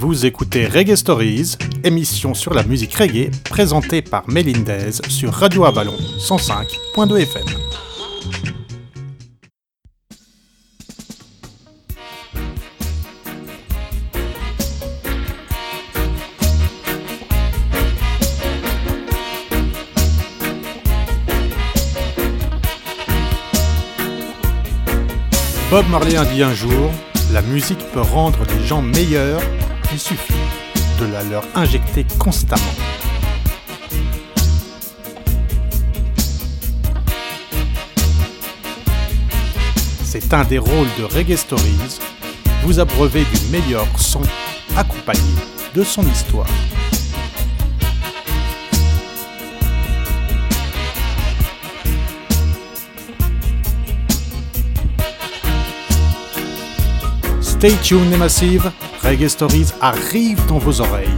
Vous écoutez Reggae Stories, émission sur la musique reggae présentée par Melindez sur Radio Avalon 105.2 FM. Bob Marley a dit un jour, la musique peut rendre les gens meilleurs, il suffit de la leur injecter constamment. C'est un des rôles de Reggae Stories, vous abreuver du meilleur son accompagné de son histoire. Stay tuned les massives, Reggae Stories arrive dans vos oreilles.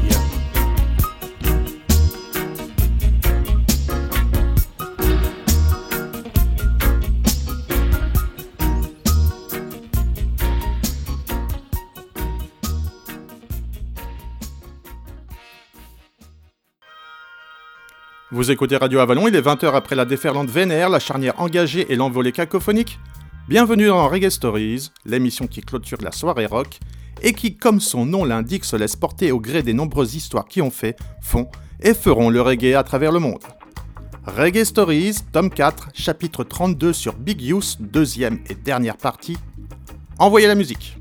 Vous écoutez Radio Avalon, il est 20h après la déferlante vénère, la charnière engagée et l'envolée cacophonique. Bienvenue dans Reggae Stories, l'émission qui clôture la soirée rock et qui, comme son nom l'indique, se laisse porter au gré des nombreuses histoires qui ont fait, font et feront le reggae à travers le monde. Reggae Stories, tome 4, chapitre 32 sur Big Use, deuxième et dernière partie. Envoyez la musique.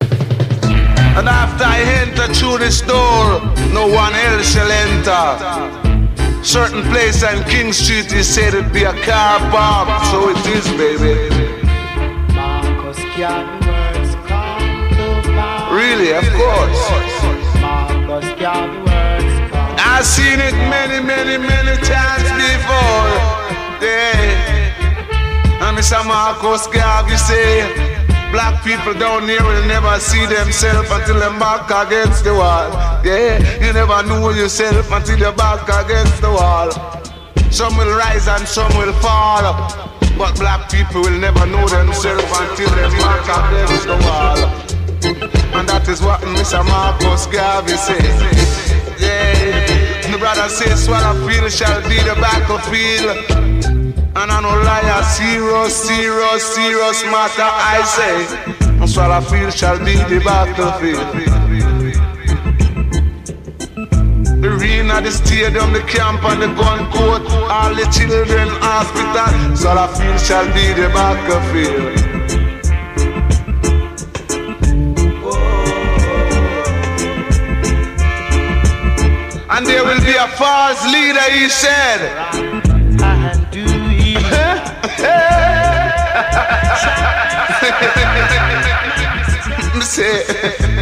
And after I enter through this door, no one else shall enter. Certain place on King Street is said to be a car park, so it is, baby. Really, of course. Marcus can words come. I've seen it many, many, many times before. Yeah. And Mr. Marcus Garvey say, Black people down here will never see themselves until they're back against the wall. Yeah, you never know yourself until you're back against the wall. Some will rise and some will fall. But black people will never know themselves until they're against the wall. And that is what Mr. Marcus Garvey said. Yeah, the brother says, Swallow field shall be the battlefield. And I no liar, serious, serious, serious matter I say. And Swallow field shall be the battlefield. The arena, the stadium, the camp and the gun court, all the children hospital. Swallow field shall be the battlefield. And there will be a false leader, he said. And do Me say,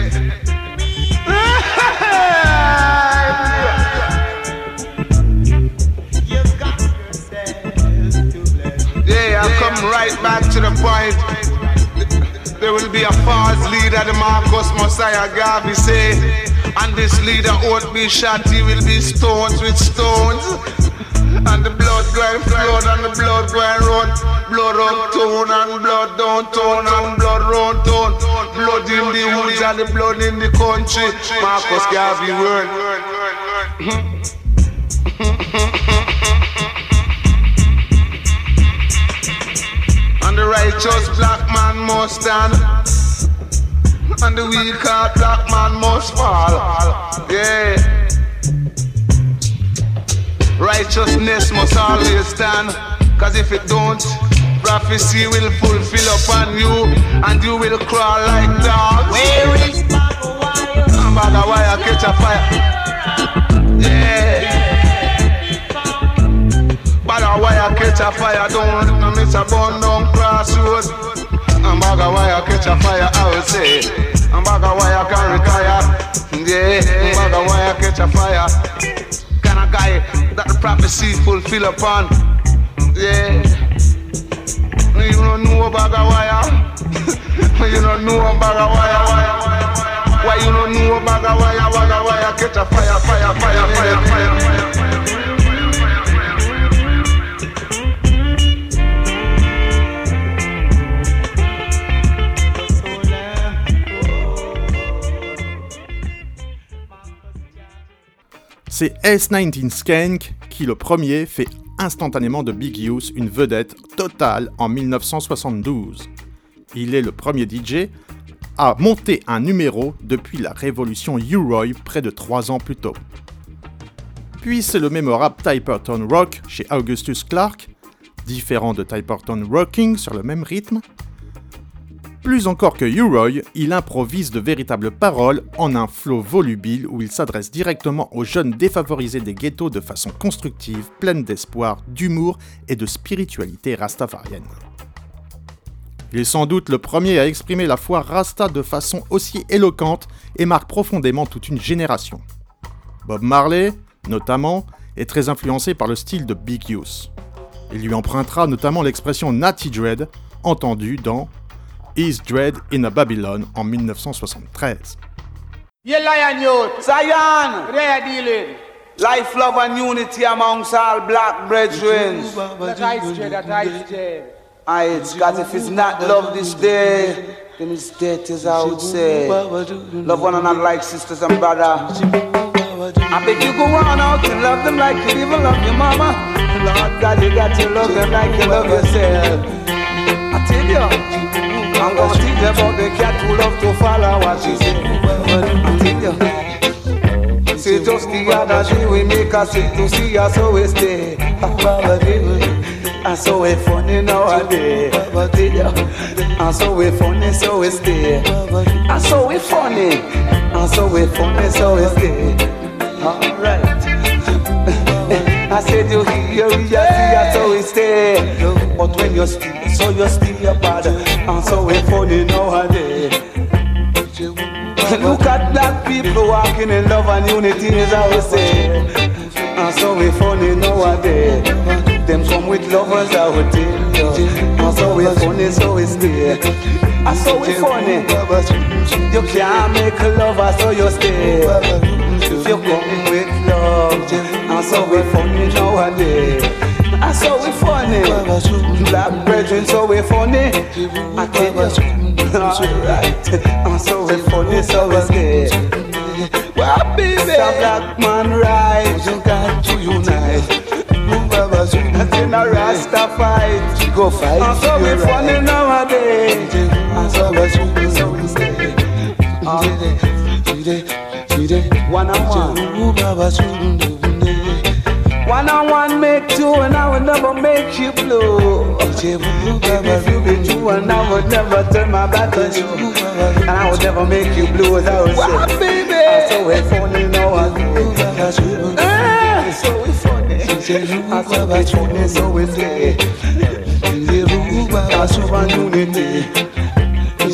come right back to the point. There will be a false leader, the Marcus Messiah Garvey say. And this leader won't be shot, he will be stoned with stones. And the blood going flood and the blood going run. Blood up town and blood downtown and blood round town. Blood in the woods and the blood in the country. Marcus Garvey word. the righteous black man must stand. And the weak heart black man must fall. Yeah. Righteousness must always stand. Cause if it don't, prophecy will fulfill upon you. And you will crawl like dogs. Where is Baba Wire? And bag wire catch a fire. Yeah. Of wire catch a fire. Don't no miss a bun down crossroad. And bag of wire catch a fire, I will say. And bag of wire can retire. Yeah. And bag of wire catch a fire. Kind of guy that the prophecy fulfill upon. Yeah. You don't know bag of wire. you don't know bag of wire. Why you don't know bag of wire, of wire, catch a fire, fire, fire, fire, fire, fire. C'est S19 Skank qui, le premier, fait instantanément de Big Use une vedette totale en 1972. Il est le premier DJ à monter un numéro depuis la révolution U-Roy près de trois ans plus tôt. Puis c'est le mémorable Typerton Rock chez Augustus Clark, différent de Typerton Rocking sur le même rythme. Plus encore que U-Roy, il improvise de véritables paroles en un flow volubile où il s'adresse directement aux jeunes défavorisés des ghettos de façon constructive, pleine d'espoir, d'humour et de spiritualité rastafarienne. Il est sans doute le premier à exprimer la foi rasta de façon aussi éloquente et marque profondément toute une génération. Bob Marley, notamment, est très influencé par le style de Big Youth. Il lui empruntera notamment l'expression Natty Dread, entendue dans Is Dread in a Babylon en 1973. Yeah, Lion Youth, Zion, they dealing. Life, love and unity amongst all black brethren. That ice trade, that. Aye, if it's not love this day, then it's death as I would say. Love one another like sisters and brother. I beg you go on out and love them like you even love your mama. Lord God, you got to love them like you love yourself. I tell you, I'm gonna teach you about the cat who love to follow what she say. I tell you. Say just the other day we make us sick to see us so we stay. And so we funny nowadays. And so we funny so we stay. And so we funny. And so we funny so we stay. Alright. I said you hear see us so we stay. But when you stay, so you stay apart. And so funny nowadays. Look at black people walking in love and unity is how we say. And so we funny nowadays. Them come with lovers tell you. And so we funny, so we stay. And so we funny. You can't make a lover, so you stay. If you come with love, and so we funny nowadays. And so we funny. Black brethren, so we funny. I tell you. Alright. And so we funny, so we stay. Well, baby, a black man right. You got to unite. In a Rasta fight, go fight. And so we funny nowadays. And so we funny, so we stay. Uh. One on one. One on one make two and I would never make you blue. If you be true and I would never turn my back on you. And I would never make you blue as I would say. baby. I'm so we funny now I do. Ah, so we funny. I'm so we funny, so we. I'm so one unity.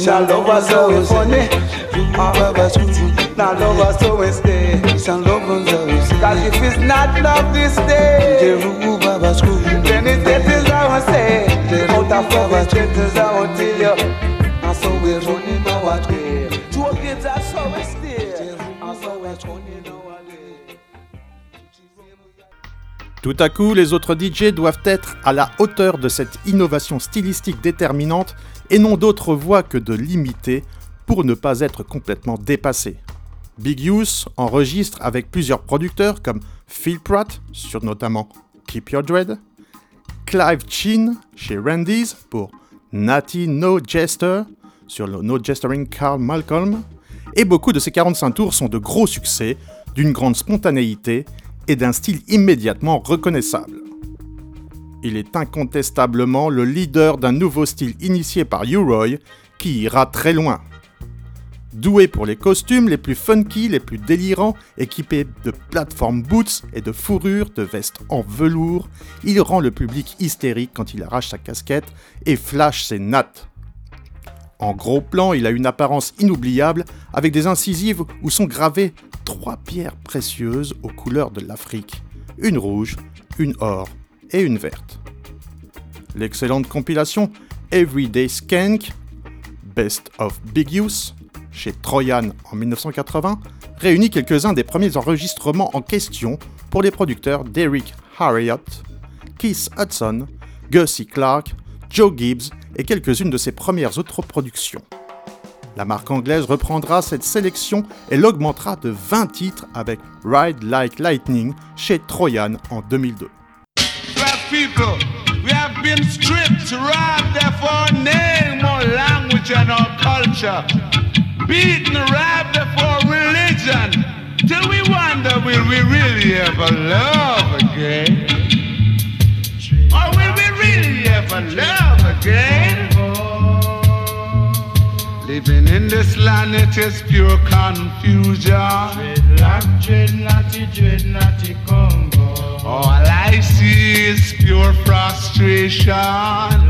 Shall love us so we funny. Ah, now love us so we stay. Cause if it's not love this day, then it's death is our say. Out of love is death is our tell you. And so we're running our way. Two kids are so we stay. And so we're running our way. Tout à coup, les autres DJ doivent être à la hauteur de cette innovation stylistique déterminante et n'ont d'autre voie que de l'imiter pour ne pas être complètement dépassés. Big Youth enregistre avec plusieurs producteurs comme Phil Pratt sur notamment Keep Your Dread, Clive Chin chez Randy's pour Natty No Jester sur No Jestering Carl Malcolm, et beaucoup de ces 45 tours sont de gros succès, d'une grande spontanéité et d'un style immédiatement reconnaissable. Il est incontestablement le leader d'un nouveau style initié par U-Roy qui ira très loin. Doué pour les costumes les plus funky, les plus délirants, équipé de plateformes boots et de fourrures, de vestes en velours, il rend le public hystérique quand il arrache sa casquette et flash ses nattes. En gros plan, il a une apparence inoubliable avec des incisives où sont gravées trois pierres précieuses aux couleurs de l'Afrique, une rouge, une or et une verte. L'excellente compilation Everyday Skank, Best of Big Use, chez Troyan en 1980, réunit quelques-uns des premiers enregistrements en question pour les producteurs Derek Harriott, Keith Hudson, Gussie Clark, Joe Gibbs et quelques-unes de ses premières autres productions. La marque anglaise reprendra cette sélection et l'augmentera de 20 titres avec Ride Like Lightning chez Troyan en 2002. Beaten, robbed of our religion. Till we wonder, will we really ever love again? Or will we really ever love again? Living in this land, it is pure confusion. Dreadlock, dreadnoughty, dreadnoughty Congo. All I see is pure frustration.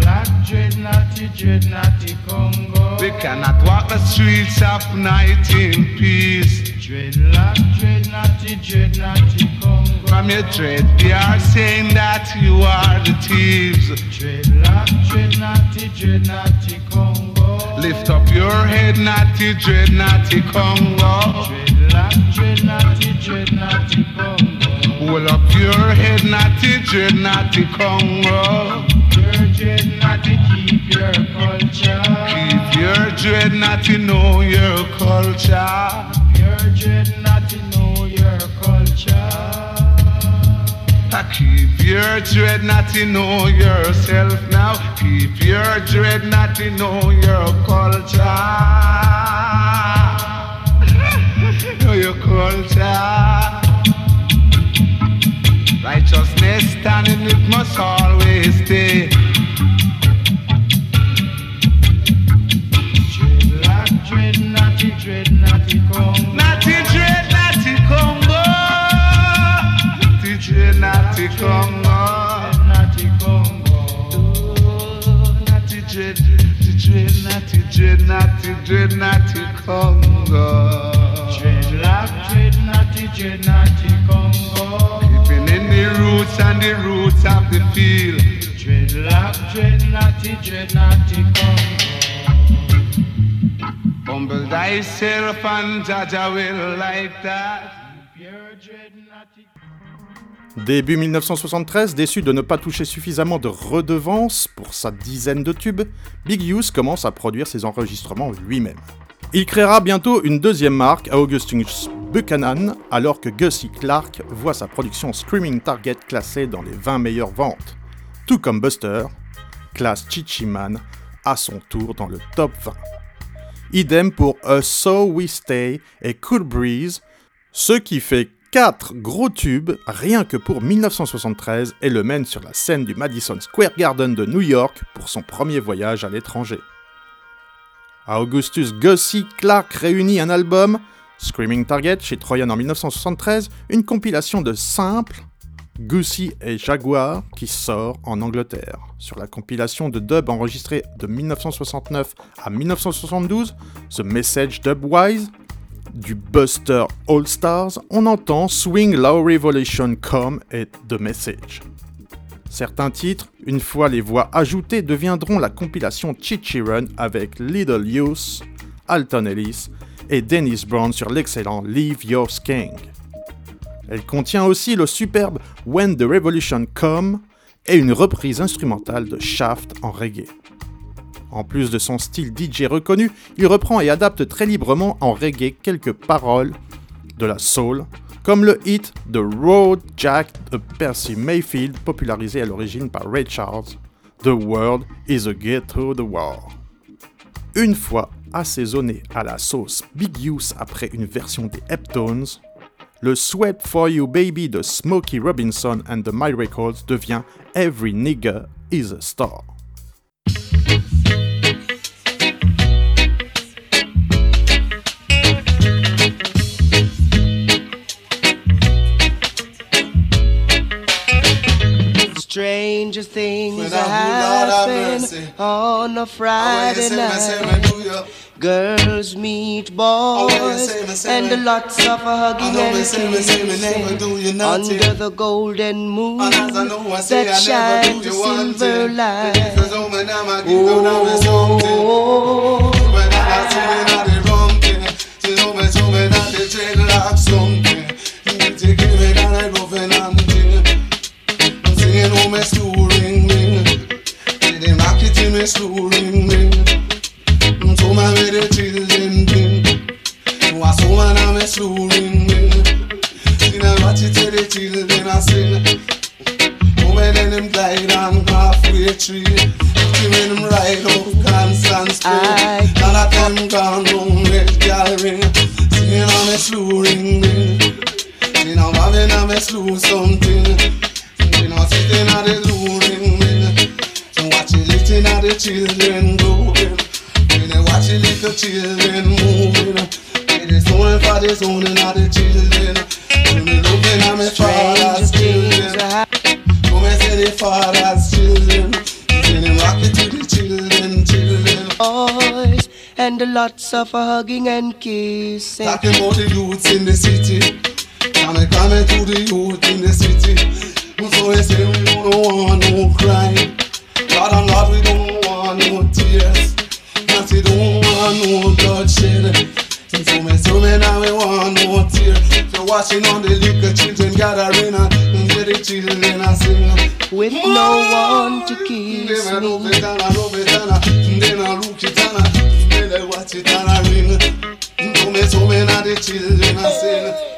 Black dreadnoughty, dreadnoughty Congo. We cannot walk the streets of night in peace. Dreadlock, dreadnoughty, dreadnoughty Congo. From your dread, they are saying that you are the thieves. Dreadlock, dreadnoughty, dreadnoughty Congo. Lift up your head, naughty dread, naughty Congo. Dreadlock, dreadnoughty, dreadnoughty Congo. Hold up your head, naughty dread, naughty Congo. Your dreadnoughty, keep your culture. Keep your dread, not to know your culture. You're dread not to know your culture. I Keep your dread not to know yourself now. Keep your dread not to know your culture. know your culture. Righteousness standing, it must always stay. Natty dread, natty dread, natty Congo. Dreadlock, dreadnoughty, dreadnoughty Congo. Keeping in the roots and the roots of the field. Dreadlock, dreadnoughty, dreadnoughty Congo. Humble thyself and Jaja will like that. Pure dreadnoughty Début 1973, déçu de ne pas toucher suffisamment de redevances pour sa dizaine de tubes, Big Youth commence à produire ses enregistrements lui-même. Il créera bientôt une deuxième marque à Augustus Buchanan, alors que Gussie Clark voit sa production Screaming Target classée dans les 20 meilleures ventes. Tout comme Buster, classe Chichi Man à son tour dans le top 20. Idem pour A So We Stay et Cool Breeze, ce qui fait 4 gros tubes rien que pour 1973 et le mène sur la scène du Madison Square Garden de New York pour son premier voyage à l'étranger. Augustus Gussie Clark réunit un album, Screaming Target chez Troyan en 1973, une compilation de simples, Gussie et Jaguar, qui sort en Angleterre. Sur la compilation de dub enregistrée de 1969 à 1972, The Message Dubwise, du Buster All Stars, on entend Swing Low Revolution Come et The Message. Certains titres, une fois les voix ajoutées, deviendront la compilation Chichi Run avec Little Youth, Alton Ellis et Dennis Brown sur l'excellent Leave Your Skank. Elle contient aussi le superbe When the Revolution Come et une reprise instrumentale de Shaft en reggae. En plus de son style DJ reconnu, il reprend et adapte très librement en reggae quelques paroles de la soul, comme le hit The Road Jack de Percy Mayfield, popularisé à l'origine par Ray Charles, The World is a Ghetto the War. Une fois assaisonné à la sauce Big Use après une version des Heptones, le Sweat for You Baby de Smokey Robinson and the My Records devient Every Nigger is a Star. Strange things happen on a Friday night. Girls meet boys and lots of hugging and kissing. under the golden moon that shines silver light. Oh, that's my. i'm a slow watch it till I sing. Halfway tree. Them. None of them y'all I'm sitting at the loo watch it at the children going. When they watch it little children moving. It is only for the and all the children. When me looking at me father's children. Come and say the father's children. Say them rock it to the children, children. boys and lots of hugging and kissing. Talking about the youths in the city. Coming, coming to the youth in the city. So they say we don't want no crime. God and Lord, we don't want no tears. Cause we don't want no bloodshed. So me, so me now we want no tears. So watching on the little children gathering and the children a sing. With no one to kiss Then I love me. and love it and I Then I look it and I Then I watch it and I ring So me, so me now the children a sing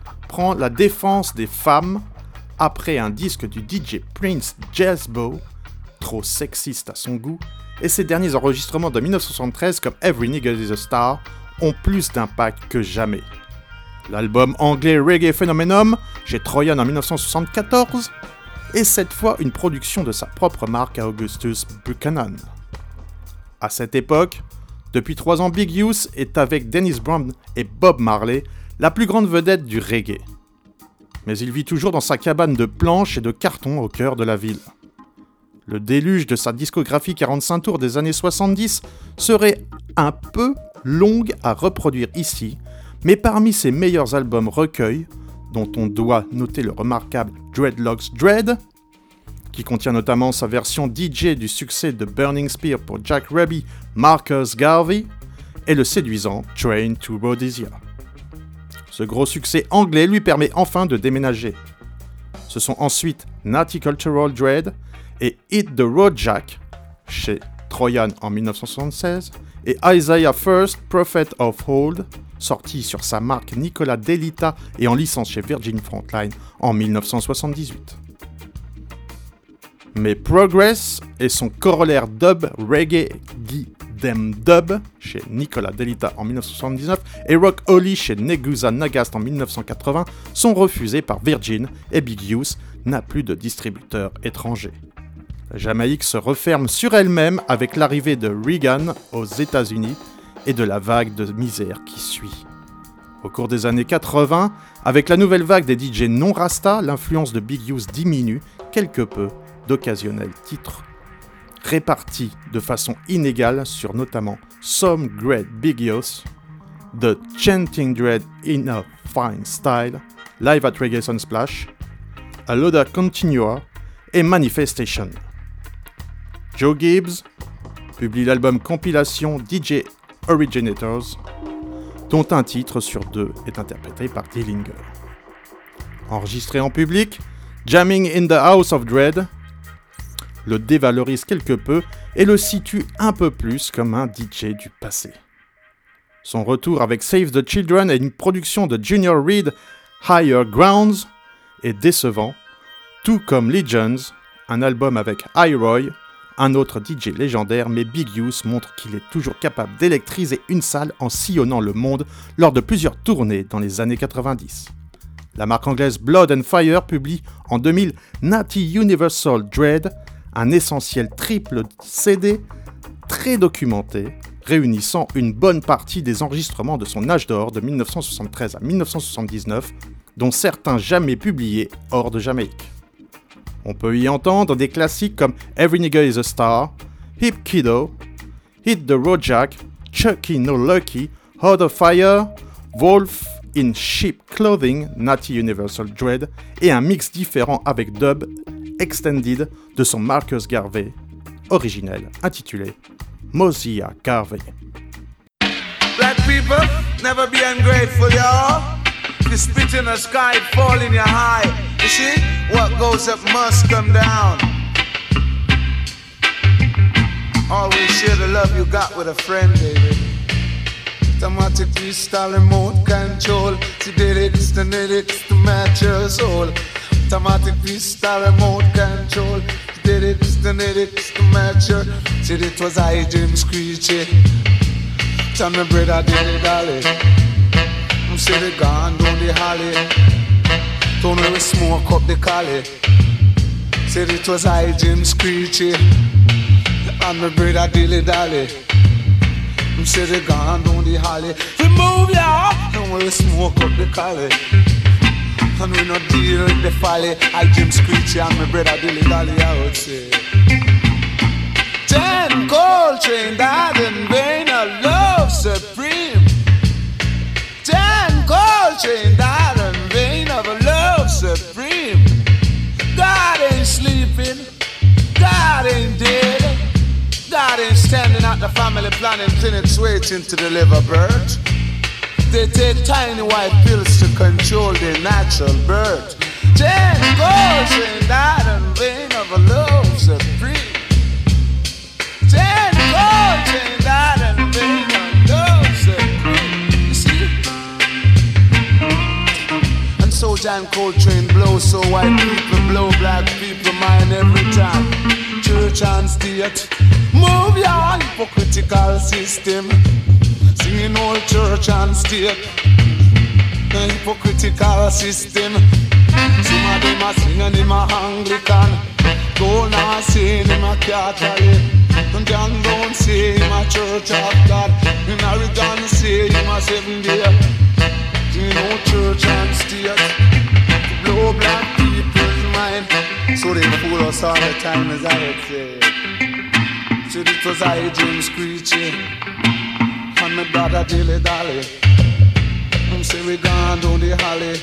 la défense des femmes après un disque du DJ Prince Jazzbo, trop sexiste à son goût, et ses derniers enregistrements de 1973 comme Every Nigga is a Star ont plus d'impact que jamais. L'album anglais Reggae Phenomenon, chez Troyan en 1974, est cette fois une production de sa propre marque à Augustus Buchanan. À cette époque, depuis trois ans, Big Youth est avec Dennis Brown et Bob Marley la plus grande vedette du reggae. Mais il vit toujours dans sa cabane de planches et de carton au cœur de la ville. Le déluge de sa discographie 45 tours des années 70 serait un peu longue à reproduire ici, mais parmi ses meilleurs albums recueils, dont on doit noter le remarquable Dreadlocks Dread, qui contient notamment sa version DJ du succès de Burning Spear pour Jack Ruby, Marcus Garvey, et le séduisant Train to Rhodesia. Ce gros succès anglais lui permet enfin de déménager. Ce sont ensuite Natty Cultural Dread et Hit the Road Jack chez Troyan en 1976 et Isaiah First, Prophet of Old, sorti sur sa marque Nicolas Delita et en licence chez Virgin Frontline en 1978. Mais Progress et son corollaire dub reggae Guy Dem Dub chez Nicolas Delita en 1979 et Rock Holly chez Negusa Nagast en 1980 sont refusés par Virgin et Big Youth n'a plus de distributeur étranger. La Jamaïque se referme sur elle-même avec l'arrivée de Reagan aux États-Unis et de la vague de misère qui suit. Au cours des années 80, avec la nouvelle vague des DJ non rasta, l'influence de Big Youth diminue quelque peu d'occasionnels titres répartis de façon inégale sur notamment Some Great Big Youth, The Chanting Dread in a Fine Style, Live at Reggae Sunsplash, A Loda Continua et Manifestation. Joe Gibbs publie l'album compilation DJ Originators, dont un titre sur deux est interprété par Dillinger. Enregistré en public, Jamming in the House of Dread le dévalorise quelque peu et le situe un peu plus comme un DJ du passé. Son retour avec Save the Children et une production de Junior Reed, Higher Grounds, est décevant, tout comme Legends, un album avec Roy, un autre DJ légendaire, mais Big Youth montre qu'il est toujours capable d'électriser une salle en sillonnant le monde lors de plusieurs tournées dans les années 90. La marque anglaise Blood and Fire publie en 2000 Natty Universal Dread, un essentiel triple CD très documenté, réunissant une bonne partie des enregistrements de son âge d'or de 1973 à 1979, dont certains jamais publiés hors de Jamaïque. On peut y entendre des classiques comme Every Nigga is a Star, Hip Kiddo, Hit the Road Jack, Chucky No Lucky, Hot of Fire, Wolf in Sheep Clothing, Natty Universal Dread, et un mix différent avec dub extended de son Marcus Garvey originel intitulé Mosiah Garvey. Black people, never be ungrateful, y'all. The spit in the sky, fall in your eye. You see, what goes up must come down. Always share the love you got with a friend, baby. Control. Match. Automatic freestyle remote control. Siderics, the lyrics to match your. Said it was I, Jim Screechy. Tell me, brother, did it, dolly. I'm said it gone down the holly. Don't know smoke up the collie. Said it was I, Jim Screechy. And my brother, dilly dally. I'm said it gone down the holly. We move, yeah. And we smoke up the collie. And we not deal with the folly. I, Jim Screechy, and my brother, dilly dally, I would say. Ten Coltrane died in vain, a love supreme. Ten Coltrane died in vain of a love supreme. God ain't sleeping, God ain't dead. God ain't standing at the family planning clinics waiting to deliver birth. They take tiny white pills to control their natural birth. Ten died in vain of a love supreme. Ten Coltrane died in vain of love supreme. You see? And so John Coltrane blows so white people blow black people mind every time. Church and state, move your hypocritical system. Singing all church and state, the hypocritical system. Some of them are singing in my Anglican. Go now sing in my Catholic. And John don't say him a church of God. And Oregon say him a seven day. You know church and state to blow black people's mind. So they fool us all the time, as I would say. So it was I, James Screechy, and my brother Dilly Dally. I'm say we gone down the alley.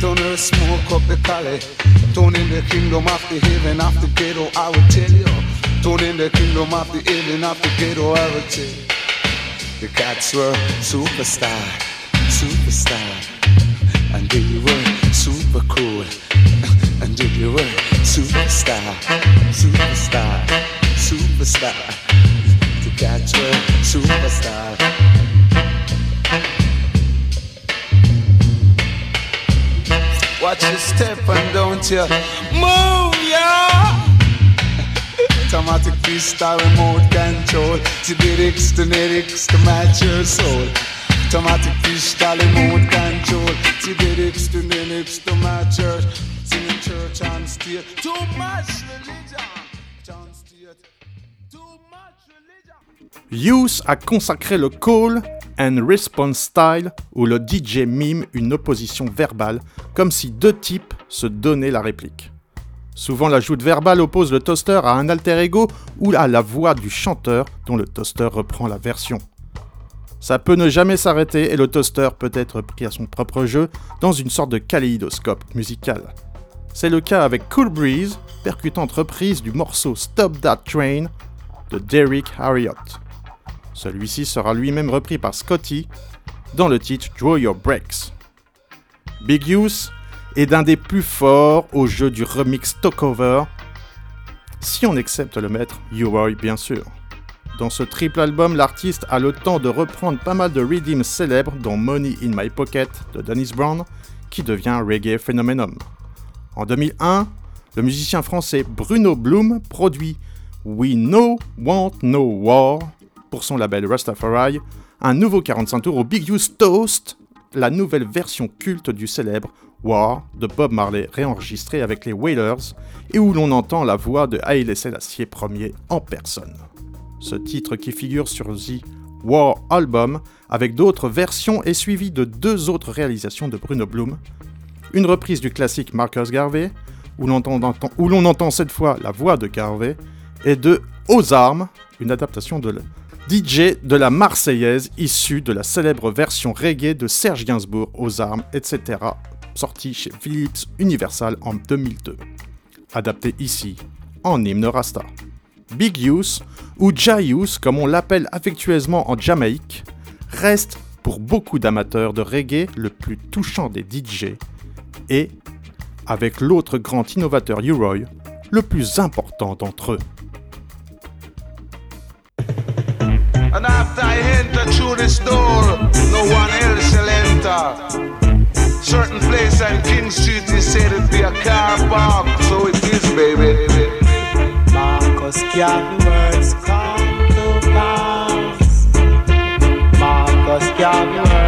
Don't ever smoke up the collie. Down in the kingdom of the heaven of the ghetto, I will tell you. Down in the kingdom of the heaven of the ghetto, I will tell you. The cats were superstar, superstar. And they were super cool. And they were superstar, superstar, superstar. Cats were superstar. Watch your step and don't you move, yeah. Automatic freestyle remote control. The lyrics, the lyrics to match your soul. Automatic freestyle remote control. The lyrics, the lyrics to match your singing church and state. Too much religion. Youth a consacré le call and response style où le DJ mime une opposition verbale comme si deux types se donnaient la réplique. Souvent la joute verbale oppose le toaster à un alter ego ou à la voix du chanteur dont le toaster reprend la version. Ça peut ne jamais s'arrêter et le toaster peut être pris à son propre jeu dans une sorte de kaléidoscope musical. C'est le cas avec Cool Breeze, percutante reprise du morceau Stop That Train de Derrick Harriott. Celui-ci sera lui-même repris par Scotty dans le titre Draw Your Breaks. Big Use est d'un des plus forts au jeu du remix Talkover, si on accepte le maître U-Roy bien sûr. Dans ce triple album, l'artiste a le temps de reprendre pas mal de redeems célèbres dont Money in My Pocket de Dennis Brown, qui devient reggae phénoménum. En 2001, le musicien français Bruno Bloom produit We No Want No War pour son label Rastafari, un nouveau 45 tours au Big Use Toast, la nouvelle version culte du célèbre War de Bob Marley réenregistré avec les Wailers et où l'on entend la voix de Haile Selassie Ier en personne. Ce titre qui figure sur The War Album avec d'autres versions est suivi de deux autres réalisations de Bruno Bloom, une reprise du classique Marcus Garvey, où l'on entend, entend cette fois la voix de Garvey, et de Aux armes, une adaptation de DJ de la Marseillaise issue de la célèbre version reggae de Serge Gainsbourg aux armes, etc., sortie chez Philips Universal en 2002. Adapté ici en hymne Rasta. Big Use, ou Jayus comme on l'appelle affectueusement en Jamaïque, reste pour beaucoup d'amateurs de reggae le plus touchant des DJ et, avec l'autre grand innovateur U-Roy, le plus important d'entre eux. Through this door, no one else shall enter. Certain place on King Street is said to be a car park, so it is, baby. Marcus can words come to pass. Marcus can words